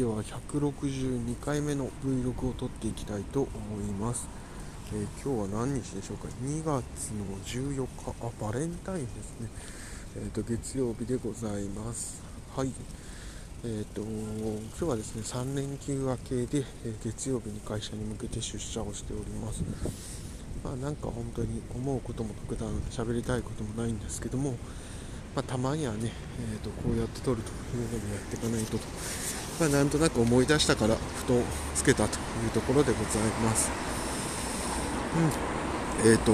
では162回目の Vlog を撮っていきたいと思います、えー、今日は何日でしょうか？2月の14日。あバレンタインですね。えーと、月曜日でございます。はい。えーと、今日はですね3連休明けで、えー、月曜日に会社に向けて出社をしております。まあなんか本当に思うことも特段喋りたいこともないんですけどもまあ、たまにはね、えーと、こうやって撮るというのもやっていかないとと、まあ、なんとなく思い出したからふとつけたというところでございます。うん、えっ、ー、と、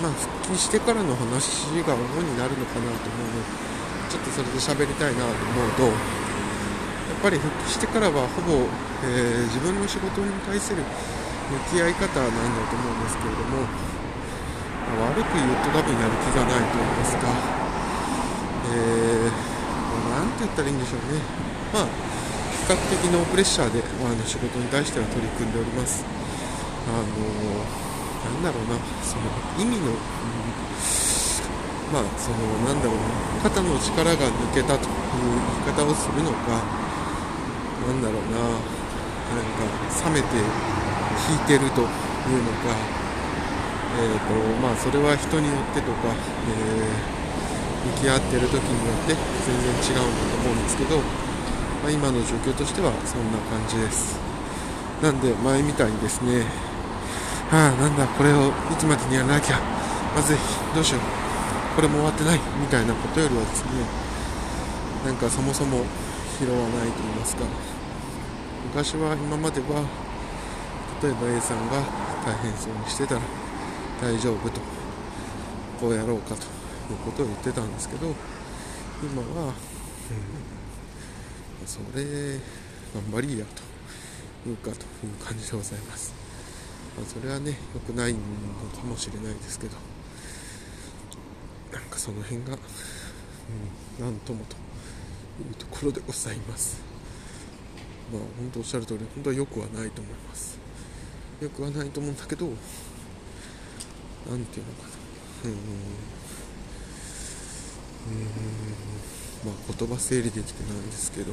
まあ、復帰してからの話が主になるのかなと思うので、ちょっとそれで喋りたいなと思うと、やっぱり復帰してからはほぼ、えー、自分の仕事に対する向き合い方なんだと思うんですけれども、まあ、悪く言うと多分やる気がないと言いますか、えー、なんて言ったらいいんでしょうね、まあ、較的ノープレッシャーで、まあ、の仕事に対しては取り組んでおります。あのなんだろうな、その意味の、うん、まあ、そのなんだろうな、肩の力が抜けたという言い方をするのか、なんだろうな、なんか冷めて引いてるというのか、えーとまあ、それは人によってとか、えー向き合ってる時によって全然違うんだと思うんですけど、まあ、今の状況としてはそんな感じです。なんで前みたいにですね。はあなんだこれをいつまでにやらなきゃ。まずいどうしよう。これも終わってない。みたいなことよりはですね。なんかそもそも拾わないと言いますか。昔は今までは例えば A さんが大変そうにしてたら大丈夫とこうやろうかということを言ってたんですけど今は、うん、それ頑張りやというかという感じでございます、まあ、それはね良くないのかもしれないですけどなんかその辺が、うん、なんともというところでございます。まあ本当おっしゃる通り本当は良くはないと思います。良くはないと思うんだけど何ていうのかな。うん。まあ、言葉整理できてないんですけど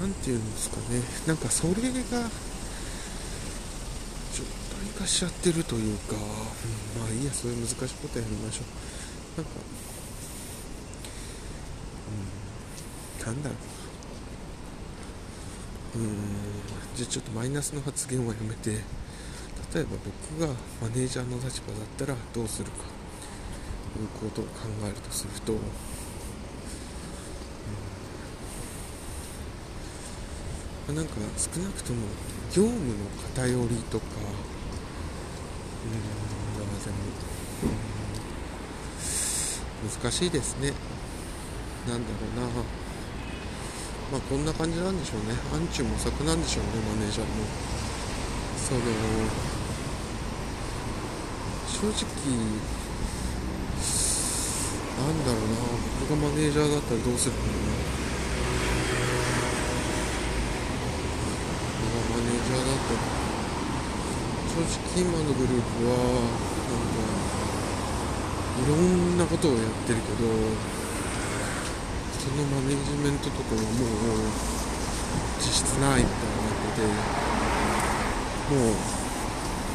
何て言うんですかね。なんかそれが状態化しちゃってるというか、うん、まあいいやそういう難しいことやりましょう。なんかうんなんだろう。うんじゃあちょっとマイナスの発言はやめて例えば僕がマネージャーの立場だったらどうするか。いうことを考えるとすると、うん、なんか少なくとも業務の偏りとかうんでも、うん、難しいですね。なんだろうな。まあこんな感じなんでしょうね。暗中模索なんでしょうねマネージャーも。その正直なんだろうな。僕がマネージャーだったらどうするのかな。僕がマネージャーだった。正直今のグループはなんかいろんなことをやってるけどそのマネジメントとかはもう実質ないみたいなっててもう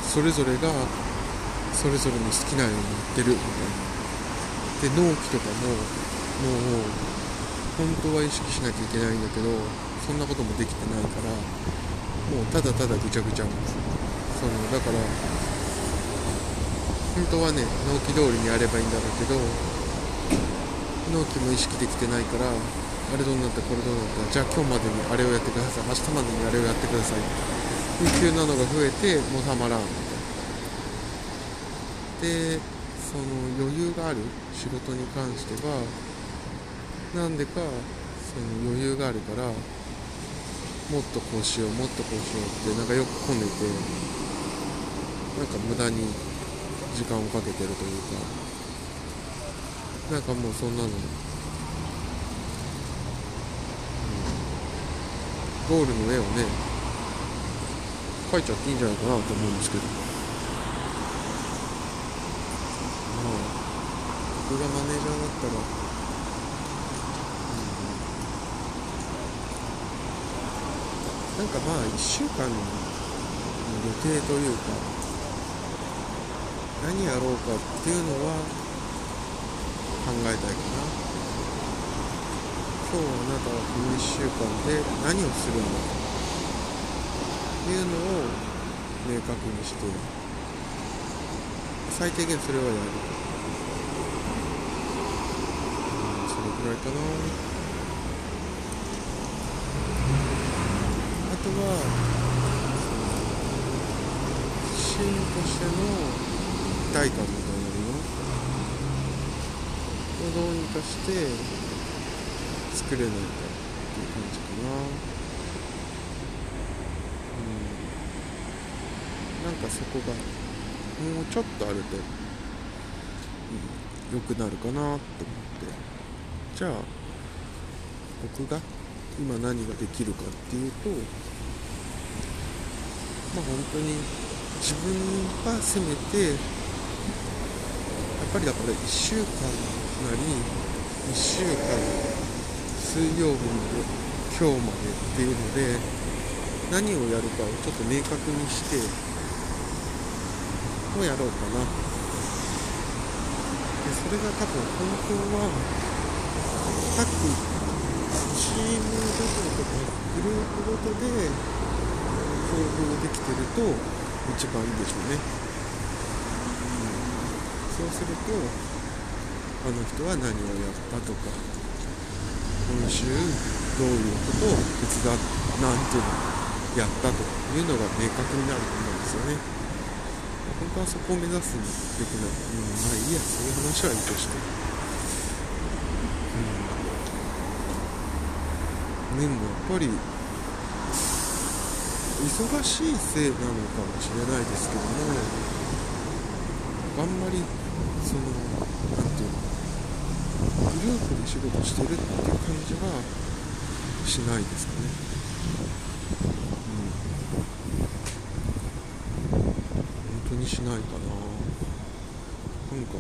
それぞれがそれぞれの好きなようにやってるみたいな。で納期とかももう本当は意識しなきゃいけないんだけどそんなこともできてないからもうただただぐちゃぐちゃそのだから本当はね納期通りにやればいいんだろうけど納期も意識できてないからあれどうなったこれどうなったじゃあ今日までにあれをやってください明日までにあれをやってくださいっていうなのが増えてもうたまらん。でその余裕がある仕事に関してはなんでかその余裕があるからもっとこうしようもっとこうしようってなんかよく込んでてなんか無駄に時間をかけてるというかなんかもうそんなの、うん、ゴールの絵をね描いちゃっていいんじゃないかなと思うんですけど。まあ僕がマネージャーだったら、うん、なんかまあ1週間の予定というか何やろうかっていうのは考えたいかな。今日あなたはこの1週間で何をするんだというのを明確にして最低限それはやる、うん、それくらいかな。とはシーンとしての一体感みたいなのをどうにかして作れないかっていう感じかな。うん。なんかそこがもうちょっとあると良、うん、くなるかなと思って。じゃあ僕が今何ができるかっていうとまあ本当に自分がせめてやっぱりだから1週間なり1週間水曜日まで今日までっていうので何をやるかをちょっと明確にしてをやろうかな。でそれが多分本当は各チームごととかグループごとで投票できてると一番いいでしょうね、うん、そうするとあの人は何をやったとか今週どういうことを手伝っなんていうのやったというのが明確になると思うんですよね。本当はそこを目指すべきな、うん、まあいいやそういう話はいいとして。うん。でもやっぱり忙しいせいなのかもしれないですけどもあんまりその何て言うのグループで仕事してるっていう感じはしないですかね。うん。本当にしないかな。なんか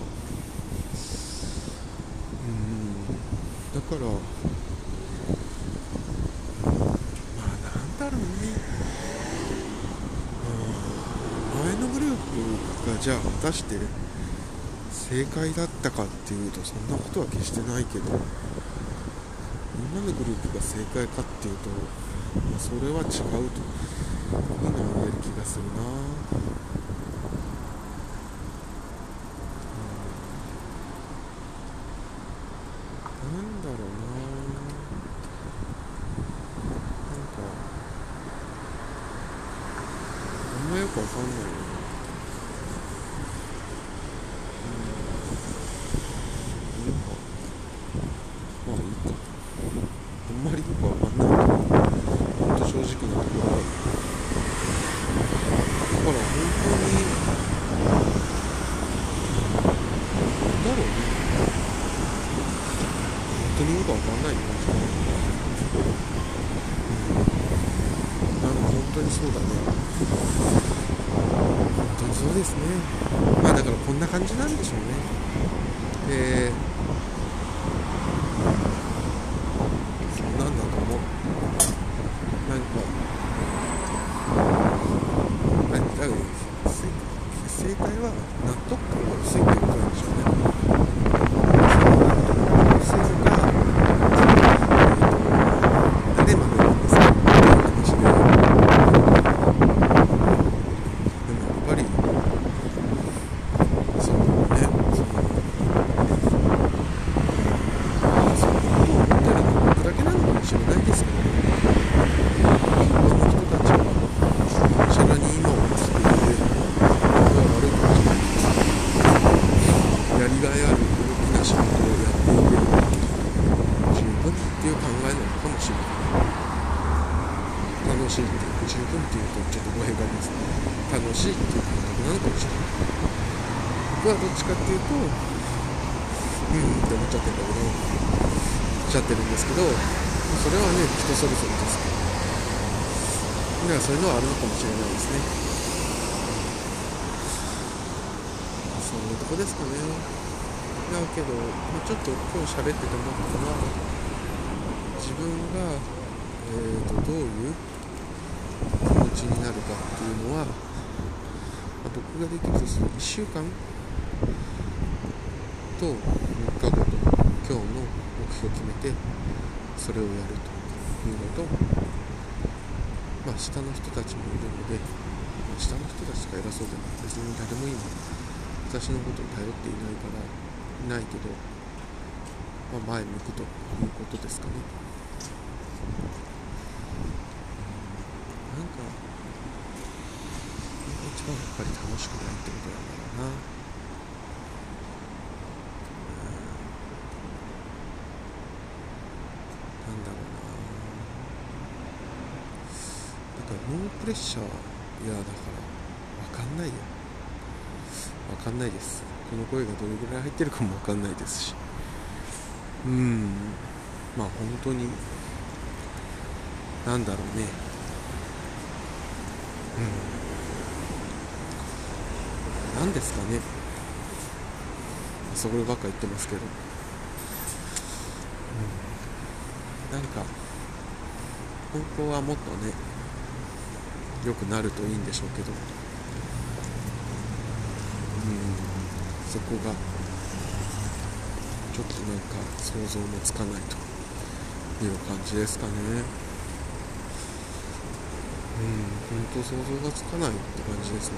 うん。だからまあなんだろうねがじゃあ果たして正解だったかっていうとそんなことは決してないけどみんなのグループが正解かっていうと、まあ、それは違うというのは言える気がするななんだろうななんかあんまよくわかんないよそうだね本当にそうですね。まあだからこんな感じなんでしょうね。えそうなんだと思うなんか何だろう正解は納得感が薄いってことなんでしょうね十分っていうとちょっとご縁がありますけど楽しいっていう感覚なのかもしれない僕はどっちかっていうとうんって思っちゃってるんだけどおっしゃってるんですけどそれはね人それぞれですからだからそういうのはあるのかもしれないですねそんなとこですかねだけどちょっと今日喋ってて思ったのは自分が、えーと、とどういう形になるかっていうのは、まあ、僕ができるとする1週間と3日後と今日の目標を決めてそれをやるというのと、まあ、下の人たちもいるので、まあ、下の人たちが偉そうでも別に誰も今私のことに頼っていないからいないけど、まあ、前向くということですかね。なんか、一番やっぱり楽しくないってことなんだろうな。なんだろうなだからノープレッシャーいやだから分かんないよ。分かんないです。この声がどれぐらい入ってるかも分かんないですし。うん。まあ本当に。なんだろうね。うん。何ですかね。そればっか言ってますけど。うん。なんか本当はもっとね良くなるといいんでしょうけど。うん。そこがちょっとなんか想像もつかないと。いう感じですかね。うん。本当想像がつかないって感じですね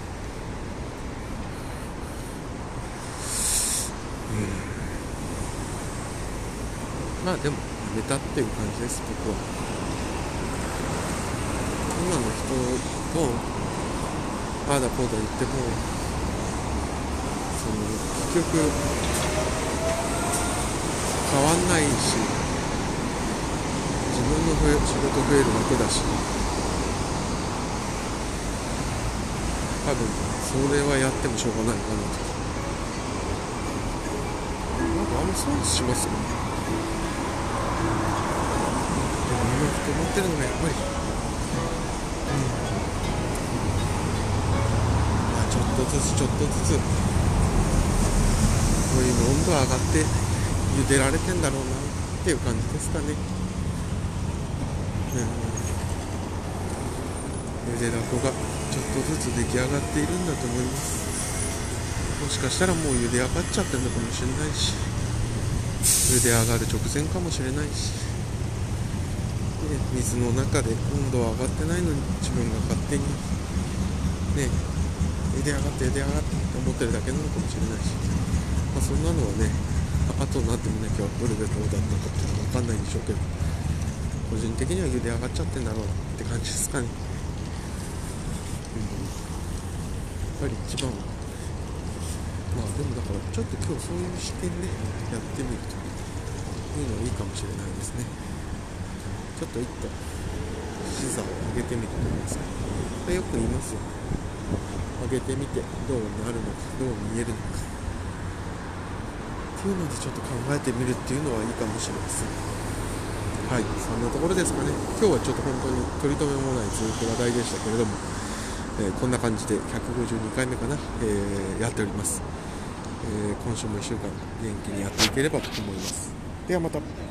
うんまあでもやめたっていう感じです僕は。今の人とああだこうだ言ってもその結局変わんないし自分の増え仕事増える楽だし多分それはやってもしょうがないかなとなんかあんま損しますよね。と思ってるのがやっぱり、うん。まあ、ちょっとずつちょっとずつ。こういうの温度上がって茹でられてんだろうなっていう感じですかね、うん、茹でだこがちょっとずつ出来上がっているんだと思います。もしかしたらもう茹で上がっちゃってるのかもしれないし。茹で上がる直前かもしれないし。水の中で温度は上がってないのに自分が勝手にね茹で上がって茹で上がってって思ってるだけなのかもしれないし、まあ、そんなのはね後になってみなきゃどれでどうだったかっていうのは分かんないんでしょうけど個人的には茹で上がっちゃってんだろうって感じですかね、うん、やっぱり一番。はまあでもだからちょっと今日そういう視点でやってみるというのはいいかもしれないですね。ちょっと一個視座を上げてみると言い。ますかよく言いますよ上げてみてどうなるのかどう見えるのか。っていうのでちょっと考えてみるっていうのはいいかもしれません。はい。そんなところですかね。今日はちょっと本当に取り留めもないずっと話題でしたけれども、えー、こんな感じで152回目かな、えー、やっております、えー、今週も1週間元気にやっていければと思います。ではまた。